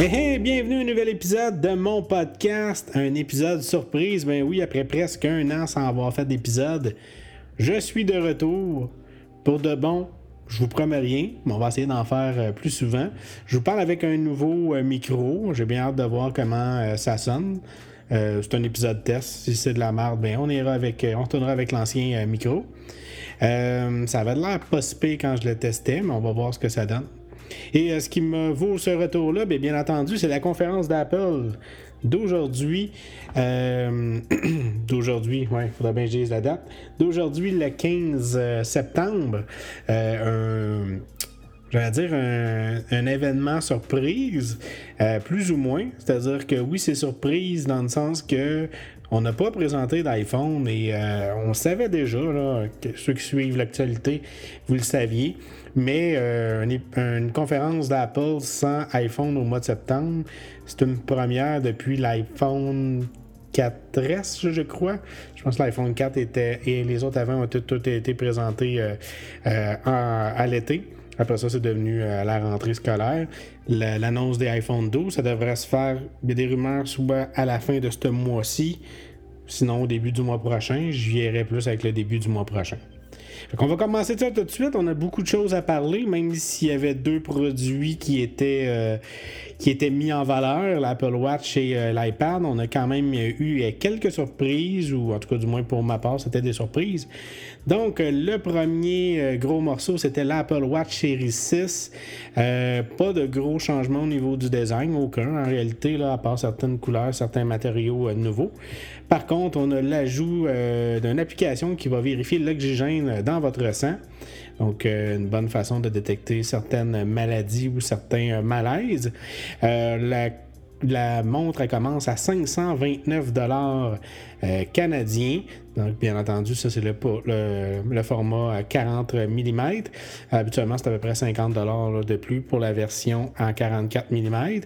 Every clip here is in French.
Hey, bienvenue à un nouvel épisode de mon podcast, un épisode surprise. Ben oui, après presque un an sans avoir fait d'épisode, je suis de retour pour de bon. Je vous promets rien, mais on va essayer d'en faire euh, plus souvent. Je vous parle avec un nouveau euh, micro. J'ai bien hâte de voir comment euh, ça sonne. c'est un épisode test. Si c'est de la merde, ben on ira avec, retournera avec l'ancien micro. ça avait l'air pas quand je le testais, mais on va voir ce que ça donne. Et euh, ce qui me vaut ce retour-là, bien, bien entendu, c'est la conférence d'Apple d'aujourd'hui. Euh, d'aujourd'hui, ouais, faudrait bien que je dise la date. D'aujourd'hui, le 15 euh, septembre. un j'allais dire un, événement surprise, plus ou moins. C'est-à-dire que oui, c'est surprise dans le sens que on n'a pas présenté d'iPhone et on savait déjà, là, que ceux qui suivent l'actualité, vous le saviez. Mais euh, une, conférence d'Apple sans iPhone au mois de septembre, c'est une première depuis l'iPhone 4S, je crois. Je pense que l'iPhone 4 était et les autres avant ont tout, été présentés euh, euh, à l'été. Après ça, c'est devenu la rentrée scolaire. L'annonce des iPhone 12, ça devrait se faire. Des rumeurs soit à la fin de ce mois-ci, sinon au début du mois prochain. J'y irai plus avec le début du mois prochain. On va commencer ça tout de suite. On a beaucoup de choses à parler, même s'il y avait deux produits qui étaient, euh, mis en valeur, l'Apple Watch et euh, l'iPad. On a quand même eu euh, quelques surprises, ou en tout cas du moins pour ma part, c'était des surprises. Donc, le premier gros morceau, c'était l'Apple Watch Series 6. pas de gros changements au niveau du design, aucun en réalité, là, à part certaines couleurs, certains matériaux nouveaux. Par contre, on a l'ajout d'une application qui va vérifier l'oxygène dans votre sang. Donc, euh, une bonne façon de détecter certaines maladies ou certains malaises. Euh, la la montre commence à 529 dollars euh, canadiens. Donc, bien entendu, ça, c'est le, le, format 40 mm. Habituellement, c'est à peu près 50 dollars de plus pour la version en 44 mm.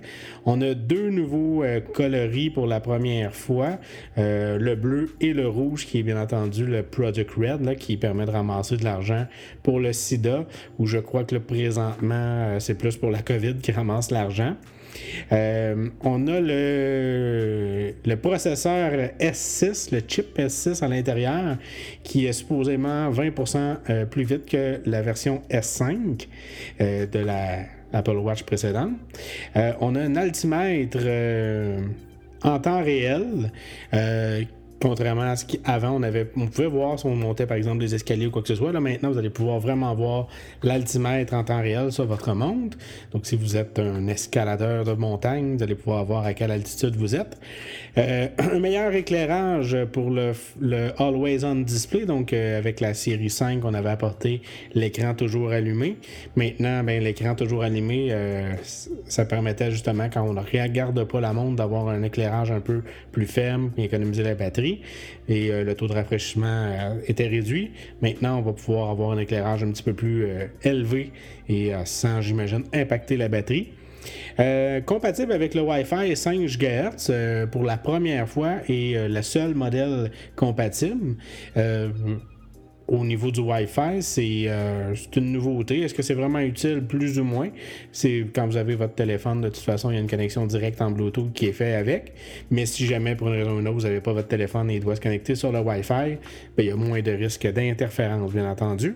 On a deux nouveaux euh, coloris pour la première fois euh, le bleu et le rouge, qui est bien entendu le Project Red, qui permet de ramasser de l'argent pour le sida, où je crois que le présentement, c'est plus pour la COVID qui ramasse l'argent. Euh, on a le, processeur S6, le chip S6 à l'intérieur, qui est supposément 20% euh, plus vite que la version S5 euh, de la Apple Watch précédente. on a un altimètre en temps réel Contrairement à ce qu'avant, on avait, on pouvait voir si on montait par exemple des escaliers ou quoi que ce soit. Là, maintenant, vous allez pouvoir vraiment voir l'altimètre en temps réel sur votre montre. Donc, si vous êtes un escaladeur de montagne, vous allez pouvoir voir à quelle altitude vous êtes. Euh, un meilleur éclairage pour le, Always On Display. Donc, euh, avec la série 5, on avait apporté l'écran toujours allumé. Maintenant, ben, l'écran toujours allumé, euh, ça permettait justement, quand on ne regarde pas la montre, d'avoir un éclairage un peu plus ferme et économiser la batterie et euh, le taux de rafraîchissement euh, était réduit. Maintenant, on va pouvoir avoir un éclairage un petit peu plus euh, élevé et sans, j'imagine, impacter la batterie. compatible avec le Wi-Fi 5 GHz pour la première fois et le seul modèle compatible au niveau du Wi-Fi, euh, c'est une nouveauté. Est-ce que c'est vraiment utile? Plus ou moins. C'est quand vous avez votre téléphone, de toute façon, il y a une connexion directe en Bluetooth qui est faite avec. Mais si jamais, pour une raison ou une autre, vous n'avez pas votre téléphone et il doit se connecter sur le Wi-Fi, ben, il y a moins de risque d'interférence, bien entendu.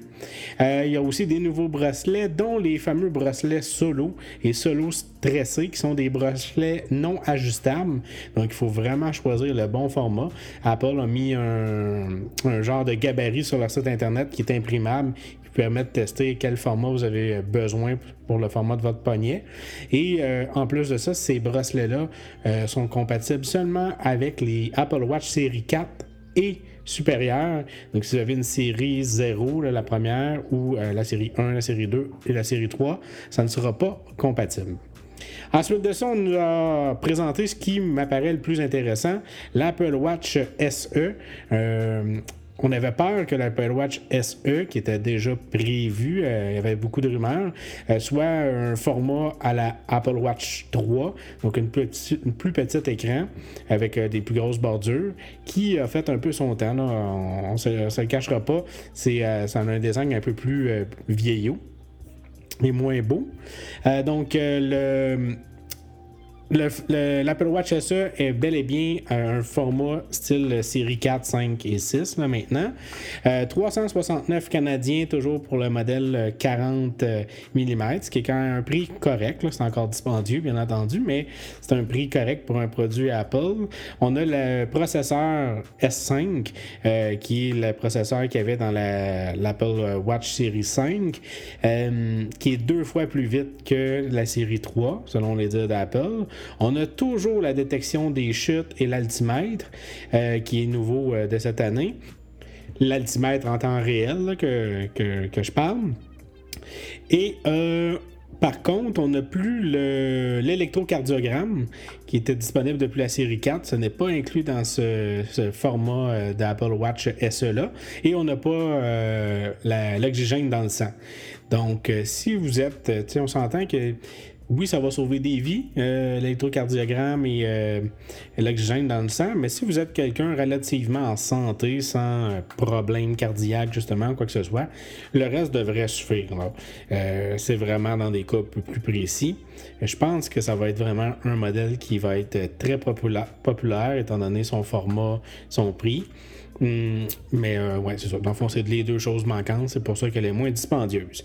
Euh, il y a aussi des nouveaux bracelets, dont les fameux bracelets solo et solo qui sont des bracelets non ajustables. Donc, il faut vraiment choisir le bon format. Apple a mis un, un genre de gabarit sur leur site internet qui est imprimable, qui permet de tester quel format vous avez besoin pour le format de votre poignet. Et euh, en plus de ça, ces bracelets-là euh, sont compatibles seulement avec les Apple Watch série 4 et supérieure. Donc, si vous avez une série 0, la première, ou euh, la série 1, la série 2 et la série 3, ça ne sera pas compatible. Ensuite de ça, on nous a présenté ce qui m'apparaît le plus intéressant, l'Apple Watch SE. On avait peur que l'Apple Watch SE, qui était déjà prévu, euh, il y avait beaucoup de rumeurs, euh, soit un format à la Apple Watch 3, donc une, plus petite écran avec euh, des plus grosses bordures, qui a fait un peu son temps. On ne se, le cachera pas. C'est, un design un peu plus vieillot et moins beau. donc, le L'Apple Watch SE est bel et bien un format style série 4, 5 et 6 là, maintenant. 369 euh, canadiens toujours pour le modèle 40 euh, mm, ce qui est quand même un prix correct. C'est encore dispendieux, bien entendu, mais c'est un prix correct pour un produit Apple. On a le processeur S5, euh, qui est le processeur qu'il y avait dans l'Apple Watch série 5, qui est deux fois plus vite que la série 3, selon les dires d'Apple. On a toujours la détection des chutes et l'altimètre, euh, qui est nouveau euh, de cette année. L'altimètre en temps réel que, je parle. Et euh, par contre, on n'a plus l'électrocardiogramme qui était disponible depuis la série 4. Ce n'est pas inclus dans ce, format d'Apple Watch SE-là. Et on n'a pas l'oxygène dans le sang. Donc, si vous êtes, on s'entend que oui, ça va sauver des vies, euh, l'électrocardiogramme et euh, l'oxygène dans le sang, mais si vous êtes quelqu'un relativement en santé, sans euh, problème cardiaque, justement, quoi que ce soit, le reste devrait suffire. c'est vraiment dans des cas plus précis. Je pense que ça va être vraiment un modèle qui va être très populaire étant donné son format, son prix. Hmm, mais euh, ouais, c'est ça. Dans le fond, c'est les deux choses manquantes. C'est pour ça qu'elle est moins dispendieuse.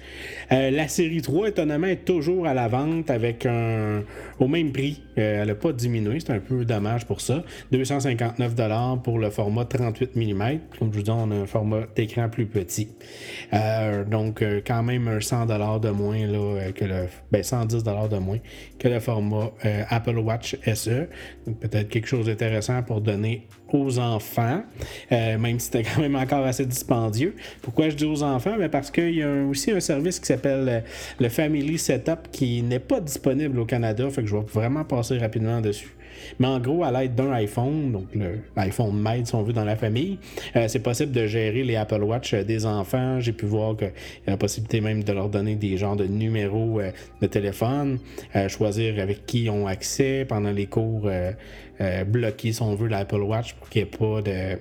Euh, la série 3, étonnamment, est toujours à la vente avec un au même prix. Euh, elle n'a pas diminué. C'est un peu dommage pour ça. 259 pour le format 38 mm. Comme je vous dis, on a un format d'écran plus petit. donc, quand même un 100 de moins là, que le. Ben, 110 de moins que le format Apple Watch SE. Peut-être quelque chose d'intéressant pour donner aux enfants. Euh, même si c'était quand même encore assez dispendieux. Pourquoi je dis aux enfants? Ben, parce qu'il y a aussi un service qui s'appelle euh, le Family Setup qui n'est pas disponible au Canada, fait que je vais vraiment passer rapidement dessus. Mais en gros, à l'aide d'un iPhone, donc l'iPhone Mate, si on veut, dans la famille, euh, c'est possible de gérer les Apple Watch des enfants. J'ai pu voir qu'il y a la possibilité même de leur donner des genres de numéros de téléphone, choisir avec qui ils ont accès pendant les cours, bloquer, si on veut, l'Apple Watch pour qu'il n'y ait pas de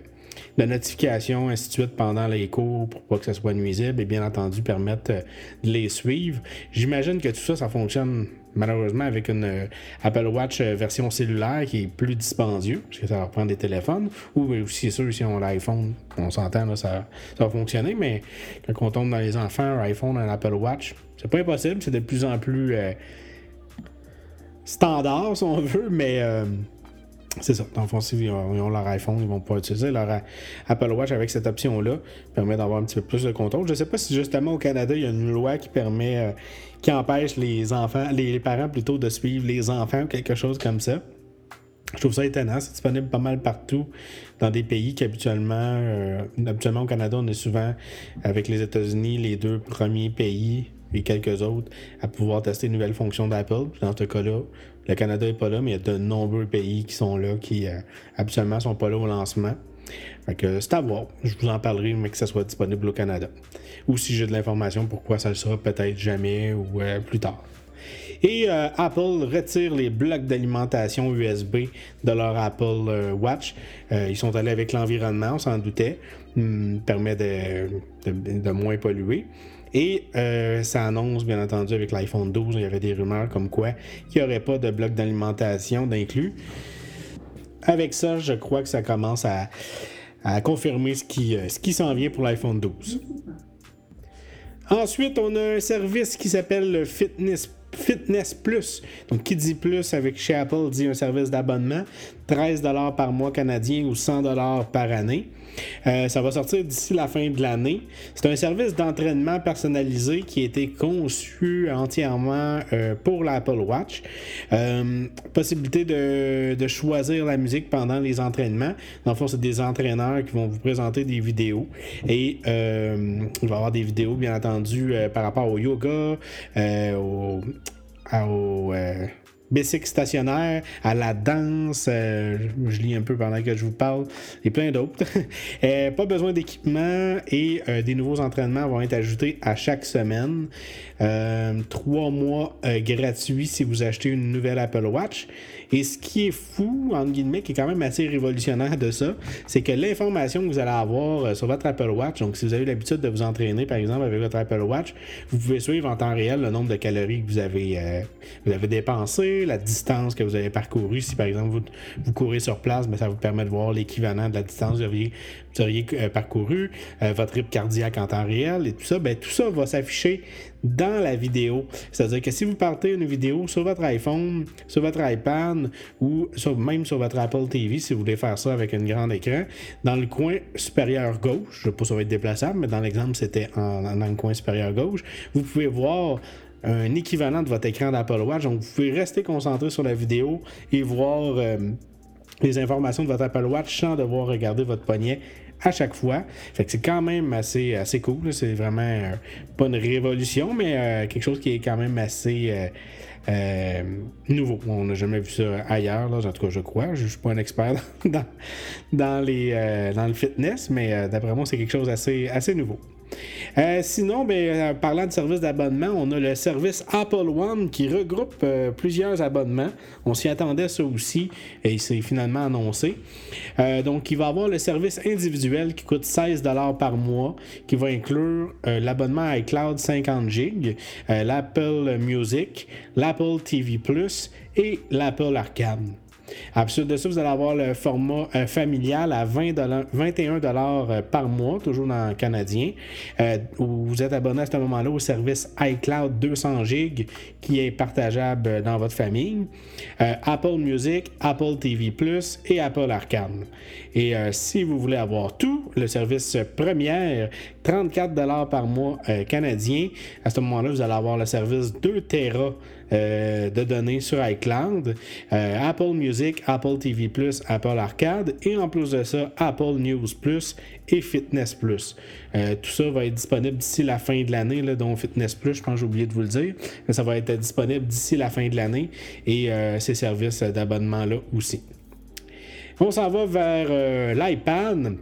de notification, ainsi de suite, pendant les cours pour pas que ce soit nuisible et bien entendu permettre euh, de les suivre. J'imagine que tout ça, ça fonctionne malheureusement avec une euh, Apple Watch euh, version cellulaire qui est plus dispendieux, parce que ça va prendre des téléphones, ou aussi sûr, si on a l'iPhone, on s'entend, ça, ça va fonctionner, mais quand on tombe dans les enfants, un iPhone, un Apple Watch, c'est pas impossible, c'est de plus en plus standard, si on veut, mais c'est ça. Dans le fond, s'ils ont leur iPhone, ils vont pas utiliser leur Apple Watch avec cette option-là. permet d'avoir un petit peu plus de contrôle. Je ne sais pas si justement au Canada, il y a une loi qui permet, euh, qui empêche les enfants, les parents plutôt de suivre les enfants ou quelque chose comme ça. Je trouve ça étonnant. C'est disponible pas mal partout dans des pays qui habituellement, euh, habituellement au Canada, on est souvent avec les États-Unis les deux premiers pays et quelques autres à pouvoir tester une nouvelle fonction d'Apple. Dans ce cas-là, le Canada n'est pas là, mais il y a de nombreux pays qui sont là, qui euh, absolument ne sont pas là au lancement. Fait que c'est à voir. Je vous en parlerai, mais que ça soit disponible au Canada. Ou si j'ai de l'information, pourquoi ça le sera peut-être jamais ou euh, plus tard. Et euh, Apple retire les blocs d'alimentation USB de leur Apple Watch. ils sont allés avec l'environnement, on s'en doutait. Hum, permet de, moins polluer. Et euh, ça annonce, bien entendu, avec l'iPhone 12, il y avait des rumeurs comme quoi il n'y aurait pas de bloc d'alimentation d'inclus. Avec ça, je crois que ça commence à, confirmer ce qui, euh, ce s'en vient pour l'iPhone 12. Ensuite, on a un service qui s'appelle le Fitness Fitness Plus. Donc, qui dit plus avec chez Apple dit un service d'abonnement, 13 par mois canadien ou 100 par année. Euh, ça va sortir d'ici la fin de l'année. C'est un service d'entraînement personnalisé qui a été conçu entièrement euh, pour l'Apple Watch. Euh, possibilité de, choisir la musique pendant les entraînements. Dans le fond, c'est des entraîneurs qui vont vous présenter des vidéos. Et il va y avoir des vidéos, bien entendu, par rapport au yoga, au, au bicycle stationnaire, à la danse, euh, je lis un peu pendant que je vous parle, et plein d'autres. Euh, pas besoin d'équipement et euh, des nouveaux entraînements vont être ajoutés à chaque semaine. trois mois gratuits si vous achetez une nouvelle Apple Watch. Et ce qui est fou, entre guillemets, qui est quand même assez révolutionnaire de ça, c'est que l'information que vous allez avoir sur votre Apple Watch, donc si vous avez l'habitude de vous entraîner, par exemple, avec votre Apple Watch, vous pouvez suivre en temps réel le nombre de calories que vous avez, vous avez dépensé, la distance que vous avez parcourue. Si par exemple vous, vous courez sur place, mais ben, ça vous permet de voir l'équivalent de la distance que vous auriez, vous auriez parcouru, votre rythme cardiaque en temps réel et tout ça. Ben, tout ça va s'afficher dans la vidéo. C'est-à-dire que si vous partez une vidéo sur votre iPhone, sur votre iPad ou même sur votre Apple TV, si vous voulez faire ça avec un grand écran, dans le coin supérieur gauche, je ne sais pas si ça va être déplaçable, mais dans l'exemple, c'était dans le coin supérieur gauche, vous pouvez voir un équivalent de votre écran d'Apple Watch. Donc, vous pouvez rester concentré sur la vidéo et voir euh, les informations de votre Apple Watch sans devoir regarder votre poignet à chaque fois. Fait que c'est quand même assez, assez cool. C'est vraiment euh, pas une révolution, mais euh, quelque chose qui est quand même assez nouveau. On n'a jamais vu ça ailleurs, en tout cas je crois. Je ne suis pas un expert dans, dans, le fitness, mais d'après moi c'est quelque chose d'assez assez nouveau. Euh, sinon, ben, euh, parlant de service d'abonnement, on a le service Apple One qui regroupe euh, plusieurs abonnements. On s'y attendait ça aussi et c'est finalement annoncé. donc, il va avoir le service individuel qui coûte 16 par mois, qui va inclure l'abonnement iCloud 50 GB, l'Apple Music, l'Apple TV Plus et l'Apple Arcade. Ensuite de ça, vous allez avoir le format euh, familial à 20 21 euh, par mois, toujours dans le canadien. Euh, vous êtes abonné à ce moment-là au service iCloud 200 GB qui est partageable dans votre famille. Apple Music, Apple TV Plus et Apple Arcade. Et si vous voulez avoir tout, le service première, 34 par mois canadien. À ce moment-là, vous allez avoir le service 2 Tera euh, de données sur iCloud, euh, Apple Music, Apple TV Apple Arcade et en plus de ça, Apple News Plus et Fitness Plus. Euh, tout ça va être disponible d'ici la fin de l'année, dont Fitness Plus, je pense que j'ai oublié de vous le dire, mais ça va être disponible d'ici la fin de l'année et ces services d'abonnement-là aussi. On s'en va vers l'iPad.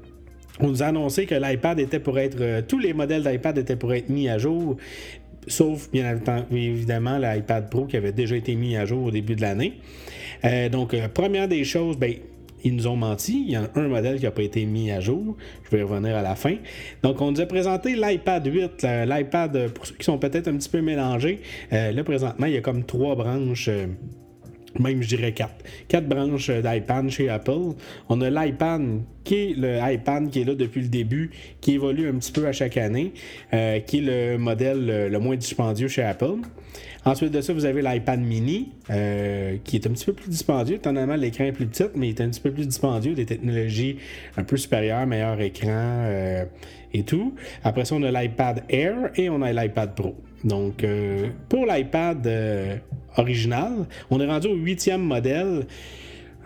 On nous a annoncé que l'iPad était pour être. tous les modèles d'iPad étaient pour être mis à jour sauf bien évidemment l'iPad Pro qui avait déjà été mis à jour au début de l'année. Euh, donc, euh, première des choses, ben, ils nous ont menti. Il y a un modèle qui n'a pas été mis à jour. Je vais revenir à la fin. Donc, on nous a présenté l'iPad 8, l'iPad, pour ceux qui sont peut-être un petit peu mélangés. Euh, là, présentement, il y a comme trois branches même je dirais quatre. Quatre branches d'iPad chez Apple. On a l'iPad qui est le iPad qui est là depuis le début, qui évolue un petit peu à chaque année, euh, qui est le modèle le moins dispendieux chez Apple. Ensuite de ça, vous avez l'iPad mini, euh, qui est un petit peu plus dispendieux. Étonnamment, l'écran est plus petit, mais il est un petit peu plus dispendieux, des technologies un peu supérieures, meilleur écran euh, et tout. Après ça, on a l'iPad Air et on a l'iPad Pro. Donc, euh, pour l'iPad euh, original, on est rendu au huitième modèle.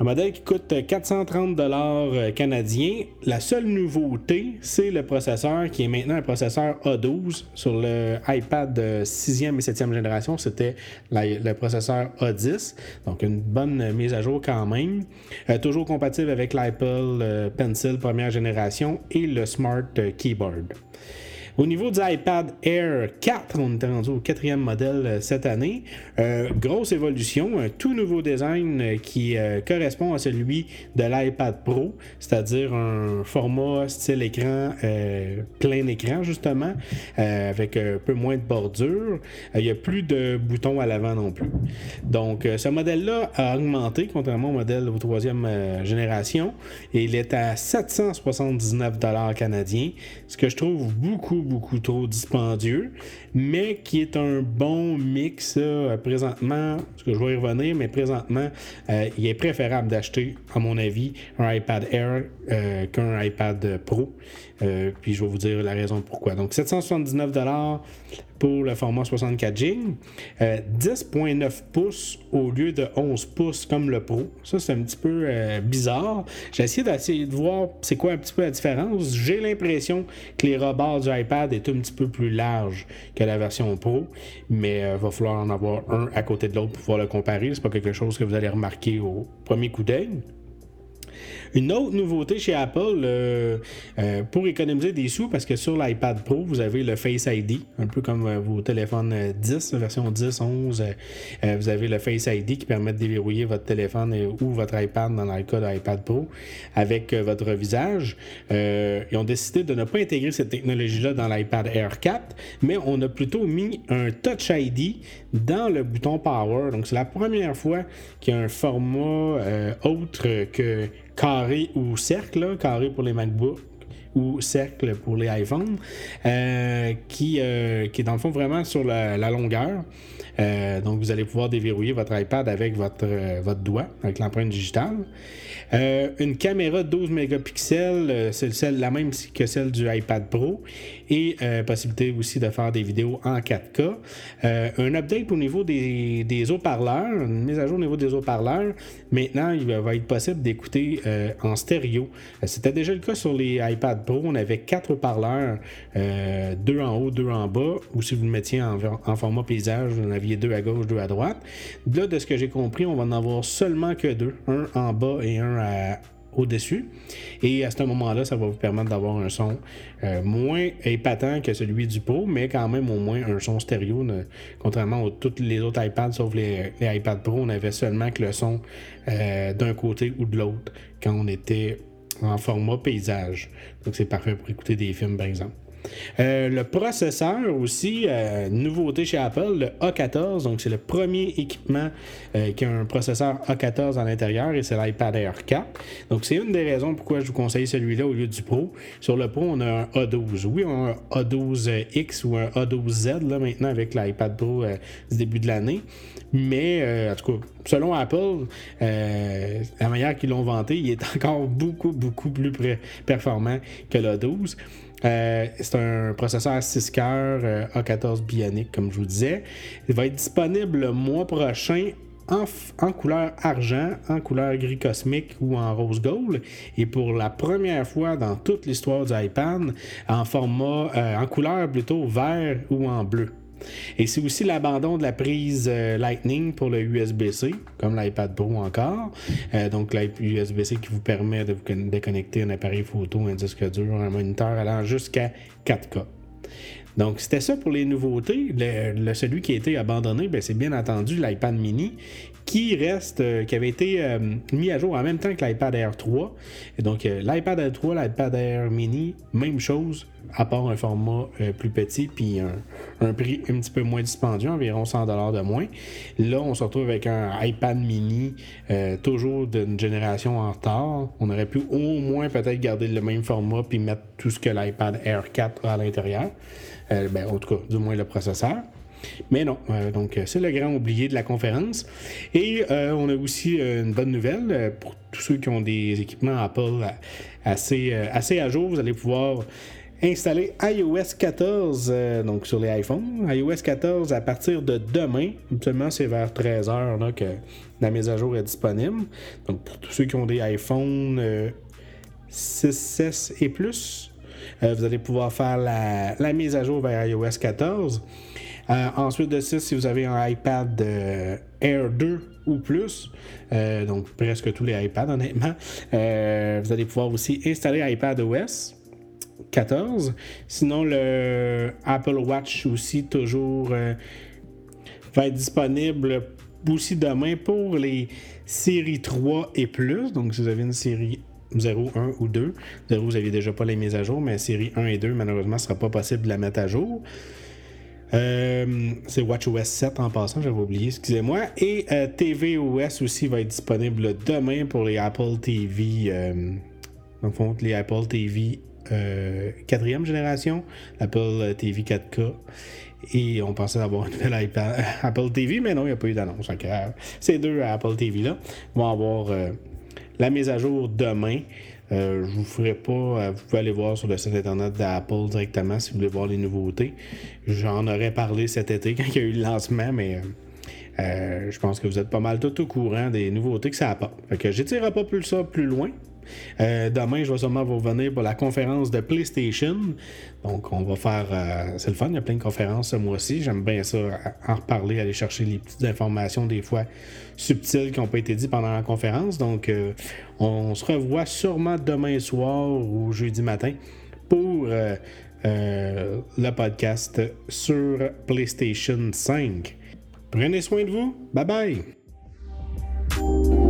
Un modèle qui coûte 430 dollars euh, canadiens. La seule nouveauté, c'est le processeur qui est maintenant un processeur A12 sur le iPad 6e et 7e génération. C'était le processeur A10. Donc une bonne mise à jour quand même. toujours compatible avec l'Apple Pencil première génération et le Smart Keyboard. Au niveau du iPad Air 4, on est rendu au quatrième modèle euh, cette année. Euh, grosse évolution, un tout nouveau design euh, qui correspond à celui de l'iPad Pro, c'est-à-dire un format style écran plein écran justement, avec un peu moins de bordure. Il n'y a plus de boutons à l'avant non plus. Donc ce modèle-là a augmenté contrairement au modèle de troisième génération et il est à 779 canadiens, ce que je trouve beaucoup beaucoup trop dispendieux, mais qui est un bon mix présentement, parce que je vais y revenir, mais présentement, euh, il est préférable d'acheter, à mon avis, un iPad Air euh, qu'un iPad Pro. Euh, puis je vais vous dire la raison pourquoi. Donc 779 pour le format 64 GB, 10.9 pouces au lieu de 11 pouces comme le Pro. Ça c'est un petit peu bizarre. J'ai essayé d'essayer de voir c'est quoi un petit peu la différence. J'ai l'impression que les rebords du iPad est un petit peu plus large que la version Pro, mais il euh, va falloir en avoir un à côté de l'autre pour pouvoir le comparer. C'est pas quelque chose que vous allez remarquer au premier coup d'œil. Une autre nouveauté chez Apple, euh, euh, pour économiser des sous, parce que sur l'iPad Pro, vous avez le Face ID, un peu comme euh, vos téléphones 10, version 10, 11, vous avez le Face ID qui permet de déverrouiller votre téléphone ou votre iPad dans le cas de l'iPad Pro avec votre visage. ils ont décidé de ne pas intégrer cette technologie-là dans l'iPad Air 4, mais on a plutôt mis un Touch ID dans le bouton Power. Donc, c'est la première fois qu'il y a un format autre que carré ou cercle, carré pour les MacBooks ou cercle pour les iPhones, euh, qui, euh, qui est dans le fond vraiment sur la, longueur. Euh, donc vous allez pouvoir déverrouiller votre iPad avec votre, votre doigt, avec l'empreinte digitale. une caméra 12 mégapixels, c'est la même que celle du iPad Pro. Et possibilité aussi de faire des vidéos en 4K. un update au niveau des, haut-parleurs, une mise à jour au niveau des haut-parleurs. Maintenant, il va être possible d'écouter en stéréo. C'était déjà le cas sur les iPad Pro, on avait quatre parleurs, euh, deux en haut, deux en bas, ou si vous le mettiez en, format paysage, vous en aviez deux à gauche, deux à droite. Là, de ce que j'ai compris, on va en avoir seulement que deux, un en bas et un au-dessus. Et à ce moment-là, ça va vous permettre d'avoir un son euh, moins épatant que celui du Pro, mais quand même au moins un son stéréo. contrairement à tous les autres iPads, sauf les, iPad Pro, on avait seulement que le son euh, d'un côté ou de l'autre quand on était en format paysage. Donc c'est parfait pour écouter des films, par exemple. Euh, le processeur aussi, euh, nouveauté chez Apple, le A14. Donc, c'est le premier équipement euh, qui a un processeur A14 à l'intérieur et c'est l'iPad Air 4. Donc, c'est une des raisons pourquoi je vous conseille celui-là au lieu du Pro. Sur le Pro, on a un A12. Oui, on a un A12X ou un A12Z là, maintenant avec l'iPad Pro du début de l'année. Mais, en tout cas, selon Apple, la manière qu'ils l'ont vanté, il est encore beaucoup, beaucoup plus performant que l'A12. Euh, c'est un processeur 6 cœurs euh, A14 Bionic, comme je vous disais. Il va être disponible le mois prochain en, couleur argent, en couleur gris cosmique ou en rose gold. Et pour la première fois dans toute l'histoire du iPad, en format, euh, en couleur plutôt vert ou en bleu. Et c'est aussi l'abandon de la prise euh, Lightning pour le USB-C, comme l'iPad Pro encore. Euh, donc, l'USB-C qui vous permet de, vous déconnecter un appareil photo, un disque dur, un moniteur allant jusqu'à 4K. Donc, c'était ça pour les nouveautés. Le, celui qui a été abandonné, ben, c'est bien entendu l'iPad mini qui reste, euh, qui avait été euh, mis à jour en même temps que l'iPad Air 3. Et donc, euh, l'iPad Air 3, l'iPad Air mini, même chose, à part un format plus petit, puis un, prix un petit peu moins dispendieux, environ 100$ de moins. Là, on se retrouve avec un iPad mini, toujours d'une génération en retard. On aurait pu au moins peut-être garder le même format, puis mettre tout ce que l'iPad Air 4 a à l'intérieur. ben, en tout cas, du moins le processeur. Mais non, euh, donc c'est le grand oublié de la conférence. Et euh, on a aussi euh, une bonne nouvelle pour tous ceux qui ont des équipements Apple assez, assez à jour. Vous allez pouvoir installer iOS 14 donc sur les iPhones. iOS 14 à partir de demain. Seulement, c'est vers 13h que la mise à jour est disponible. Donc, pour tous ceux qui ont des iPhones 6, 6 et plus, vous allez pouvoir faire la mise à jour vers iOS 14. Euh, ensuite de ça, si vous avez un iPad euh, Air 2 ou plus, euh, donc presque tous les iPads honnêtement, vous allez pouvoir aussi installer iPad OS 14. Sinon, le Apple Watch aussi toujours va être disponible aussi demain pour les séries 3 et plus. Donc, si vous avez une série 0, 1 ou 2, 0, vous n'aviez déjà pas les mises à jour, mais série 1 et 2, malheureusement, ce ne sera pas possible de la mettre à jour. Euh, c'est WatchOS 7 en passant, j'avais oublié, excusez-moi. Et euh, tvOS aussi va être disponible demain pour les Apple TV. Euh, fond, les Apple TV euh, quatrième génération, Apple TV 4K. Et on pensait avoir une nouvelle Apple TV, mais non, il n'y a pas eu d'annonce. Ces deux Apple TV-là vont avoir la mise à jour demain. Euh, je vous ferai pas. Euh, vous pouvez aller voir sur le site internet d'Apple directement si vous voulez voir les nouveautés. J'en aurais parlé cet été quand il y a eu le lancement, mais euh, je pense que vous êtes pas mal tout au courant des nouveautés que ça apporte. Fait que j'étirerai pas plus ça plus loin. Euh, demain, je vais sûrement vous revenir pour la conférence de PlayStation. Donc, on va faire. Euh, c'est le fun, il y a plein de conférences ce mois-ci. J'aime bien ça, en reparler, aller chercher les petites informations, des fois subtiles qui n'ont pas été dites pendant la conférence. Donc, euh, on se revoit sûrement demain soir ou jeudi matin pour le podcast sur PlayStation 5. Prenez soin de vous. Bye bye.